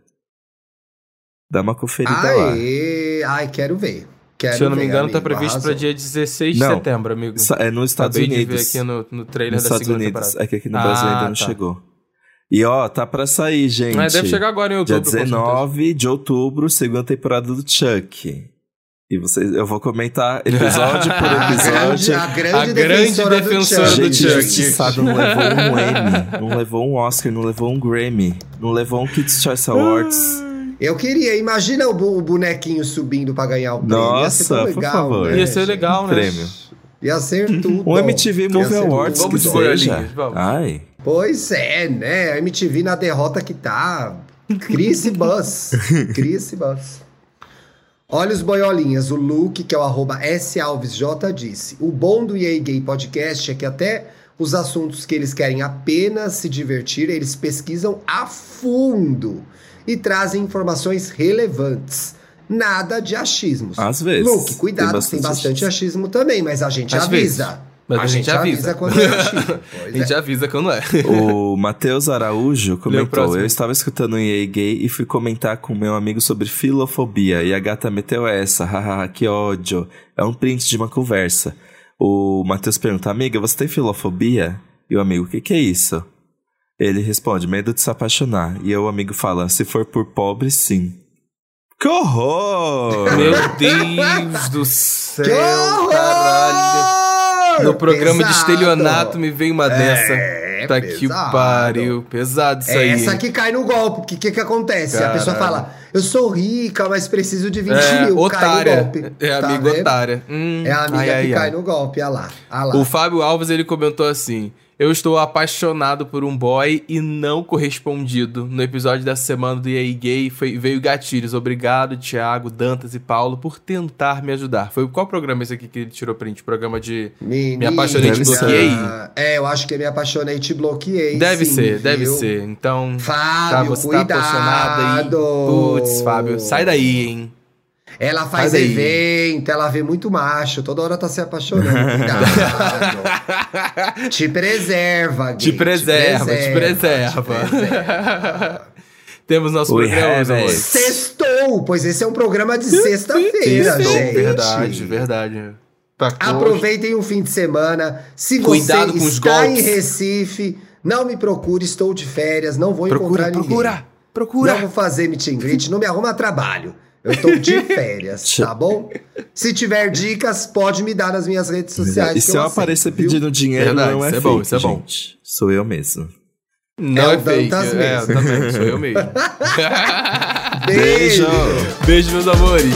Dá uma conferida lá. Aê, ai, quero ver. Quero Se eu não me engano, tá amigo, previsto pra arrasou. dia 16 de Não. setembro, amigo. É nos Estados Acabei Unidos. de ver aqui no, no trailer Nos da Estados segunda Unidos. temporada. É que aqui no Brasil Ah, ainda não tá. chegou. E ó, tá pra sair, gente. Mas deve chegar agora em Dia outubro. certeza. 19 de outubro, segunda temporada do Chuck. E vocês, eu vou comentar episódio por A grande, episódio. a grande, A grande defensora, defensora do do Gente, Chuck. injustiçado não levou um Emmy, não levou um Oscar, não levou um Grammy, não levou um Kids Choice Awards. Eu queria, imagina o, bonequinho subindo pra ganhar o prêmio. Ia ser tão Nossa, por legal, favor. né, Ia ser legal, né? Prêmio. Ia ser tudo. Um MTV Movie Awards tudo. que seja. vamos. Ai. Pois é, né? A MTV na derrota que tá. Cris e Buzz. Cris e Buzz. Olha os boiolinhas. O Luke, que é o arroba salvesj, disse: O bom do EA Gay Podcast é que até os assuntos que eles querem apenas se divertir, eles pesquisam a fundo e trazem informações relevantes. Nada de achismos. Às vezes. Luke, cuidado, Tem que tem bastante bastante achismo também, mas a gente Às avisa. Mas a gente avisa. quando é achismo. A gente é. avisa quando é. O Matheus Araújo comentou: próximo. Eu estava escutando um EA gay e fui comentar com meu amigo sobre filofobia. E a gata meteu essa, hahaha, que ódio. É um print de uma conversa. O Matheus pergunta: Amiga, você tem filofobia? E o amigo: O que, que é isso? Ele responde: Medo de se apaixonar. E o amigo fala: Se for por pobre, sim. Que horror! Meu Deus do céu, Que horror! caralho. No programa de Pesado. estelionato me veio uma dessa. É, tá que pariu. Pesado isso É aí. essa que cai no golpe. O que, que acontece? A pessoa Caralho. fala, eu sou rica, mas preciso de 20 É, mil. Cai no otária. golpe. É Tá amiga vendo? otária. Hum, É a amiga ai, ai, que cai ai. no golpe. Olha lá. Olha lá. O Fábio Alves ele comentou assim: Eu estou apaixonado por um boy e não correspondido. No episódio dessa semana do EA Gay foi, veio gatilhos. Obrigado, Thiago, Dantas e Paulo, por tentar me ajudar. Foi qual programa esse aqui que ele tirou print? Programa de. Menina, Me apaixonei, te bloqueei? É, eu acho que me apaixonei e te bloqueei. Deve sim, ser, deve viu? ser. Então. Fábio, tá, você tá apaixonada aí. cuidado. Putz, Fábio, sai daí, hein? Ela faz evento, ela vê muito macho, toda hora tá se apaixonando. Cuidado. te preserva, gay. Te preserva, te preserva. te preserva. Temos nosso We programa, amores. Sextou, pois esse é um programa de sexta-feira, gente. Verdade, verdade. Hoje. Aproveitem o fim de semana. Se Cuidado você com os está em golpes. Recife, não me procure, estou de férias, não vou Procura, encontrar ninguém. procura, procura. Não vou fazer meet and greet, não me arruma trabalho. Eu tô de férias, tá bom? Se tiver dicas, pode me dar nas minhas redes sociais. E que se eu aceito, aparecer viu? pedindo dinheiro, Verdade, não é isso é fake, bom, isso é bom. gente. Sou eu mesmo. Não É é, o fake. Dantas É, mesmo. também, sou eu mesmo. Beijo! Beijo, meus amores.